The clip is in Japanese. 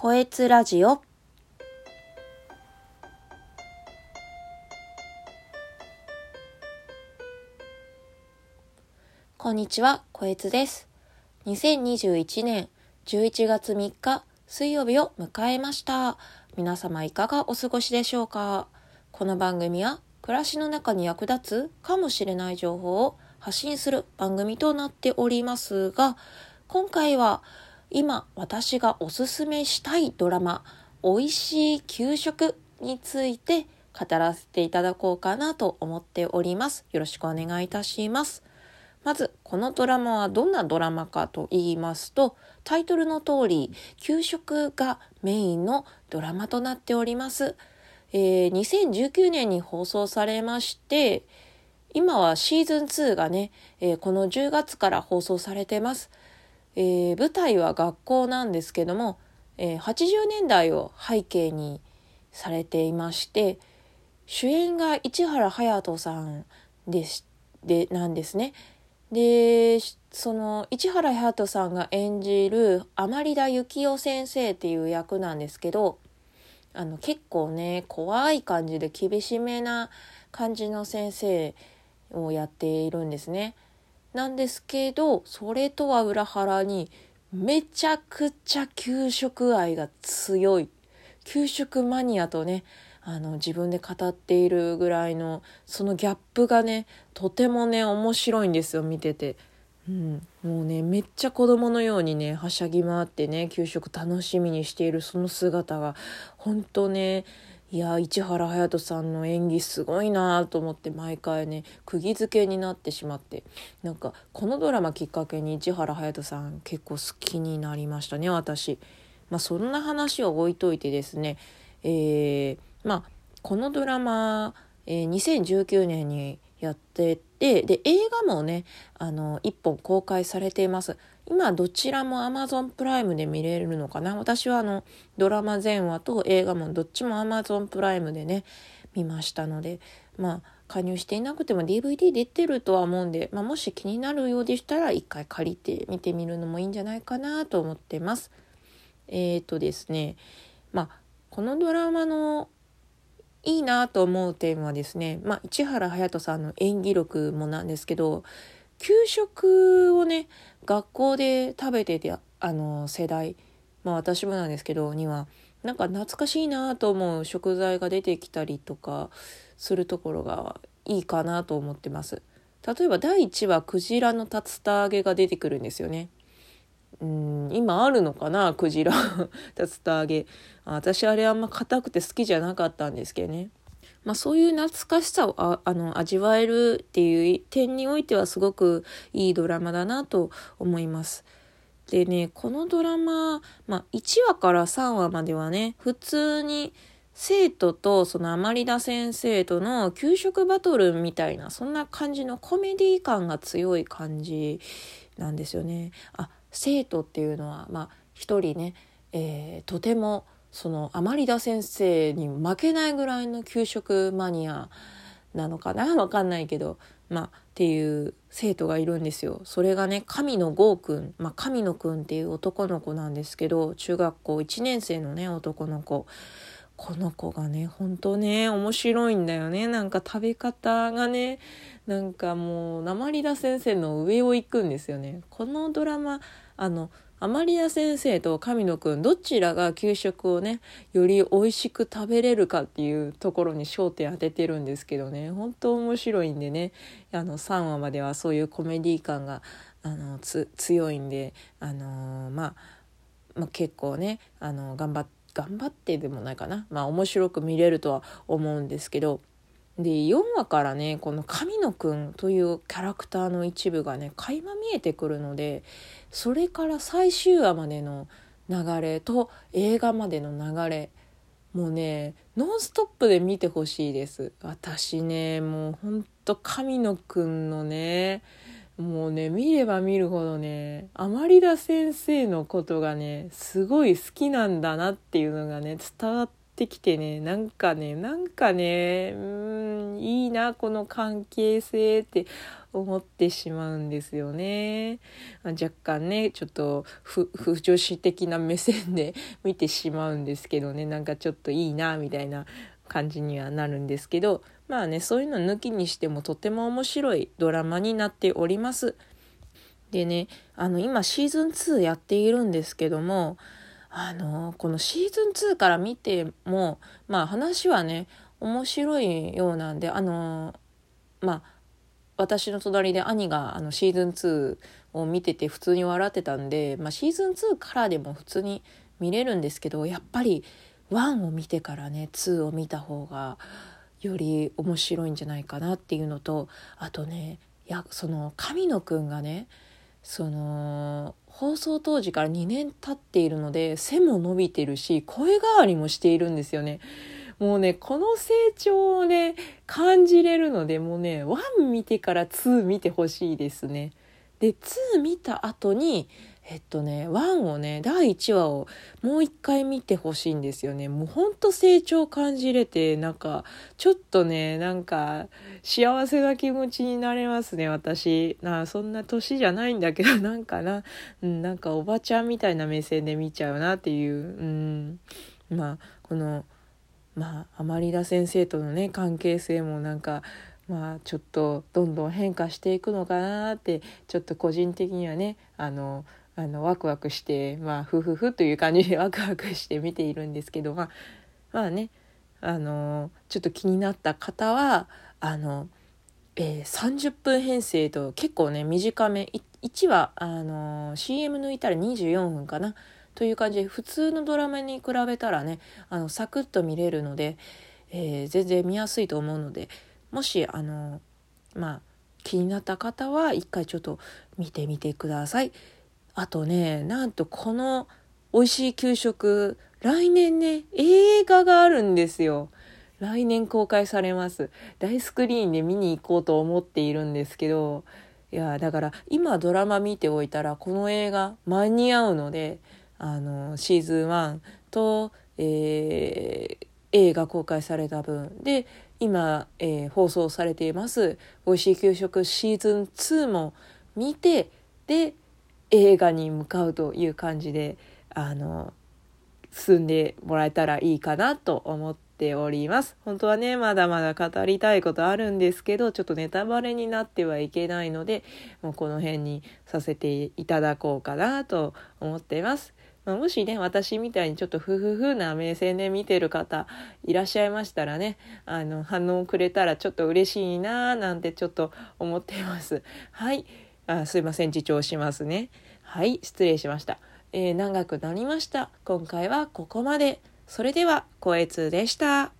こえつラジオこんにちは、こえつです。2021年11月3日水曜日を迎えました。皆様いかがお過ごしでしょうか？この番組は暮らしの中に役立つかもしれない情報を発信する番組となっておりますが、今回は今私がおすすめしたいドラマ「おいしい給食」について語らせていただこうかなと思っております。よろしくお願いいたします。まずこのドラマはどんなドラマかと言いますとタイトルの通り給食がメインのドラマとなっております。えー2019年に放送されまして今はシーズン2がね、えーこの10月から放送されてます。えー舞台は学校なんですけども、えー80年代を背景にされていまして主演が市原隼人さんでしでなんですね。でその市原隼人さんが演じる甘利田幸雄先生っていう役なんですけどあの結構ね怖い感じで厳しめな感じの先生をやっているんですね。なんですけどそれとは裏腹にめちゃくちゃ給食愛が強い給食マニアとねあの自分で語っているぐらいのそのギャップがねとてもね面白いんですよ見てて。うん、もうねめっちゃ子供のようにねはしゃぎ回ってね給食楽しみにしているその姿が本当ねいや市原隼人さんの演技すごいなと思って毎回ね釘付けになってしまってなんかこのドラマきっかけに市原隼人さん結構好きになりましたね私。まあそんな話を置いといてですねえーまあこのドラマ、えー2019年にやっててで映画もねあの1本公開されています今どちらも Amazon プライムで見れるのかな？私はあのドラマ全話と映画もどっちも Amazon プライムでね見ましたのでまあ加入していなくても DVD 出てるとは思うんで、まあ、もし気になるようでしたら一回借りて見てみるのもいいんじゃないかなと思ってます。えーとですねまあこのドラマのいいなと思う点はですね、まあ、市原隼人さんの演技力もなんですけど給食をね学校で食べててあの世代まあ私もなんですけどにはなんか懐かしいなと思う食材が出てきたりとかするところがいいかなと思ってます。例えば第1話クジラの竜田揚げが出てくるんですよね。うん今あるのかなクジラ竜田揚げ私あれあんま硬くて好きじゃなかったんですけどねまあそういう懐かしさをああの味わえるっていう点においてはすごくいいドラマだなと思いますでねこのドラマ、まあ、1話から3話まではね普通に生徒とその甘利田先生との給食バトルみたいなそんな感じのコメディ感が強い感じなんですよね。あ生徒っていうのはまあ一人ね、えーとてもその甘利田先生に負けないぐらいの給食マニアなのかな？わかんないけど。まあっていう生徒がいるんですよ。それがね神野剛くん、まあ、神野くんっていう男の子なんですけど中学校1年生のね男の子。この子がね本当ね面白いんだよね。なんか食べ方がねなんかもう鉛田先生の上を行くんですよね。このドラマあの甘利田先生と神野くんどちらが給食をねより美味しく食べれるかっていうところに焦点当ててるんですけどね。本当面白いんでね。あの3話まではそういうコメディ感があのつ強いんであのーまあまあ、結構ねあの頑張って頑張ってでもないかな。まあ面白く見れるとは思うんですけど。で4話からねこの神野くんというキャラクターの一部がね垣間見えてくるのでそれから最終話までの流れと映画までの流れもうねノンストップで見てほしいです。私ねもうほんと神野くんのねもうね見れば見るほどね甘利田先生のことがねすごい好きなんだなっていうのがね伝わってきてねなんかねなんかねうんいいなこの関係性って思ってしまうんですよね。若干ねちょっと不女子的な目線で 見てしまうんですけどねなんかちょっといいなみたいな感じにはなるんですけどまあねそういうの抜きにしてもとても面白いドラマになっております。でねあの今シーズン2やっているんですけどもあのこのシーズン2から見てもまあ話はね面白いようなんであのまあ私の隣で兄があのシーズン2を見てて普通に笑ってたんで、まあ、シーズン2からでも普通に見れるんですけどやっぱり1を見てからね2を見た方がより面白いんじゃないかなっていうのとあとねやその神野くんがねその放送当時から2年経っているので背も伸びてるし声変わりもしているんですよね。もうね、この成長をね、感じれるので、もうね、1見てから2見てほしいですね。で、2見た後に、えっとね、1をね、第1話をもう一回見てほしいんですよね。もうほんと成長感じれて、なんか、ちょっとね、なんか、幸せな気持ちになれますね、私。なそんな年じゃないんだけど、なんかな、うん、なんかおばちゃんみたいな目線で見ちゃうなっていう、うん、まあ、この、まあ甘利田先生とのね関係性もなんかまあちょっとどんどん変化していくのかなってちょっと個人的にはねあのあのワクワクしてまあふふふという感じでワクワクして見ているんですけどまあまあねあのちょっと気になった方はあの、えー、30分編成と結構ね短め1話あの CM 抜いたら24分かなという感じで普通のドラマに比べたらねあのサクッと見れるので、えー、全然見やすいと思うのでもしあのまあ気になった方は一回ちょっと見てみてください。あとねなんとこの美味しい給食来年ね映画があるんですよ。来年公開されます。大スクリーンで見に行こうと思っているんですけどいやだから今ドラマ見ておいたらこの映画間に合うのであのシーズン1と、えー、映画公開された分で今、えー、放送されています「おいしい給食」シーズン2も見てで映画に向かうという感じであの進んでもらえたらいいかなと思っております。本当はね、まだまだ語りたいことあるんですけど、ちょっとネタバレになってはいけないので、もうこの辺にさせていただこうかなと思ってます。まあ、もしね私みたいにちょっとフフフな目線で見てる方いらっしゃいましたらねあの反応くれたらちょっと嬉しいなーなんてちょっと思ってますはいあすいません自重しますね。はい失礼しました、えー、長くなりました。今回はここまで。それでは、声2でした。